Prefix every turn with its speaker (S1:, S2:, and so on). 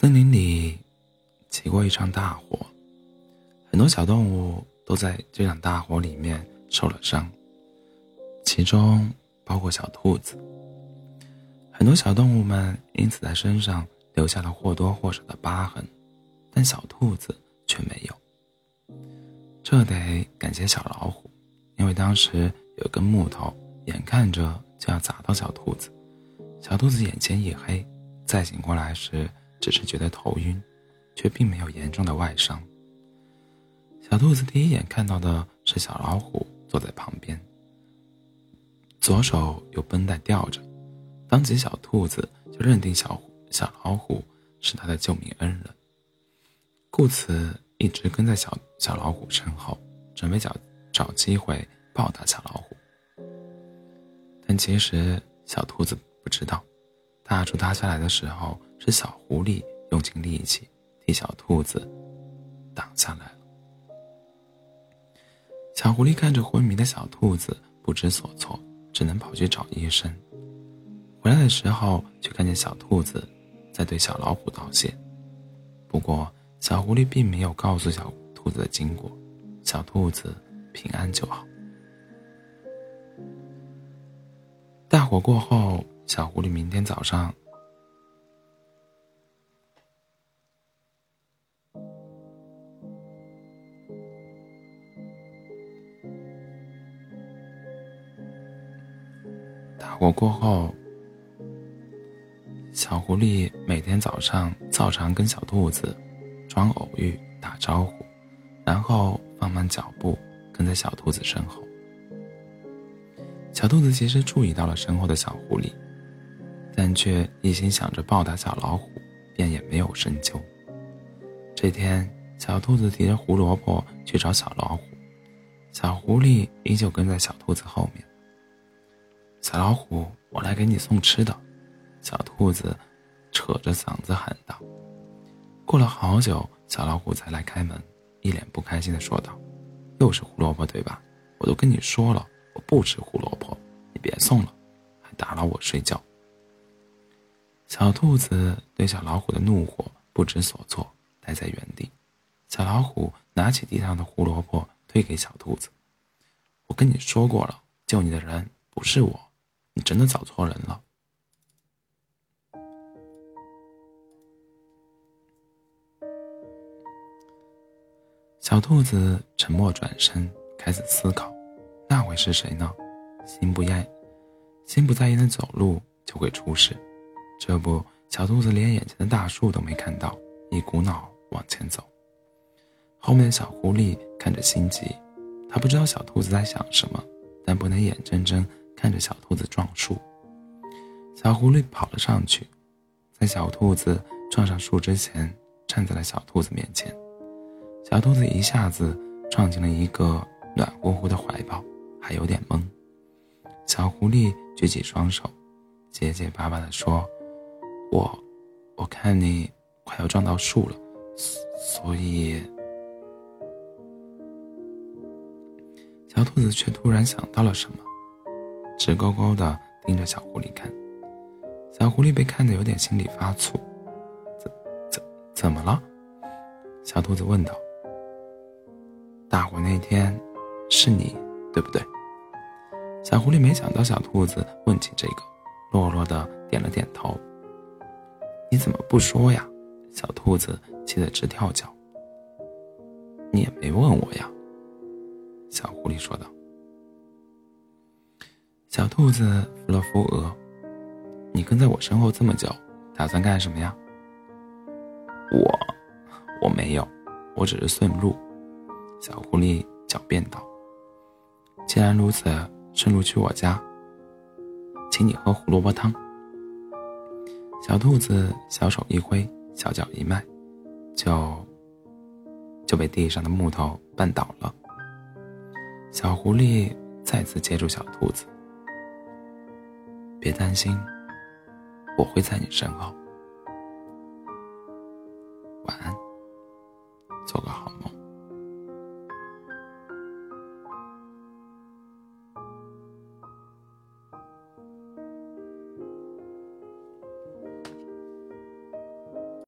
S1: 森林里起过一场大火，很多小动物都在这场大火里面受了伤，其中包括小兔子。很多小动物们因此在身上留下了或多或少的疤痕，但小兔子却没有。这得感谢小老虎，因为当时有根木头，眼看着就要砸到小兔子，小兔子眼前一黑，再醒过来时。只是觉得头晕，却并没有严重的外伤。小兔子第一眼看到的是小老虎坐在旁边，左手有绷带吊着，当即小兔子就认定小小老虎是他的救命恩人，故此一直跟在小小老虎身后，准备找找机会报答小老虎。但其实小兔子不知道，大树塌下来的时候。是小狐狸用尽力气替小兔子挡下来了。小狐狸看着昏迷的小兔子，不知所措，只能跑去找医生。回来的时候，却看见小兔子在对小老虎道谢。不过，小狐狸并没有告诉小兔子的经过，小兔子平安就好。大火过后，小狐狸明天早上。大火过后，小狐狸每天早上照常跟小兔子装偶遇打招呼，然后放慢脚步跟在小兔子身后。小兔子其实注意到了身后的小狐狸，但却一心想着报答小老虎，便也没有深究。这天，小兔子提着胡萝卜去找小老虎，小狐狸依旧跟在小兔子后面。小老虎，我来给你送吃的。小兔子扯着嗓子喊道。过了好久，小老虎才来开门，一脸不开心的说道：“又是胡萝卜对吧？我都跟你说了，我不吃胡萝卜，你别送了，还打扰我睡觉。”小兔子对小老虎的怒火不知所措，呆在原地。小老虎拿起地上的胡萝卜推给小兔子：“我跟你说过了，救你的人不是我。”你真的找错人了。小兔子沉默转身，开始思考，那会是谁呢？心不厌，心不在焉的走路就会出事。这不，小兔子连眼前的大树都没看到，一股脑往前走。后面的小狐狸看着心急，他不知道小兔子在想什么，但不能眼睁睁。看着小兔子撞树，小狐狸跑了上去，在小兔子撞上树之前，站在了小兔子面前。小兔子一下子撞进了一个暖乎乎的怀抱，还有点懵。小狐狸举起双手，结结巴巴地说：“我，我看你快要撞到树了，所以……”小兔子却突然想到了什么。直勾勾的盯着小狐狸看，小狐狸被看得有点心里发醋。怎怎怎么了？小兔子问道。大火那天，是你对不对？小狐狸没想到小兔子问起这个，落落的点了点头。你怎么不说呀？小兔子气得直跳脚。你也没问我呀。小狐狸说道。小兔子扶了扶额，你跟在我身后这么久，打算干什么呀？我，我没有，我只是顺路。小狐狸狡辩道：“既然如此，顺路去我家，请你喝胡萝卜汤。”小兔子小手一挥，小脚一迈，就就被地上的木头绊倒了。小狐狸再次接住小兔子。别担心，我会在你身后。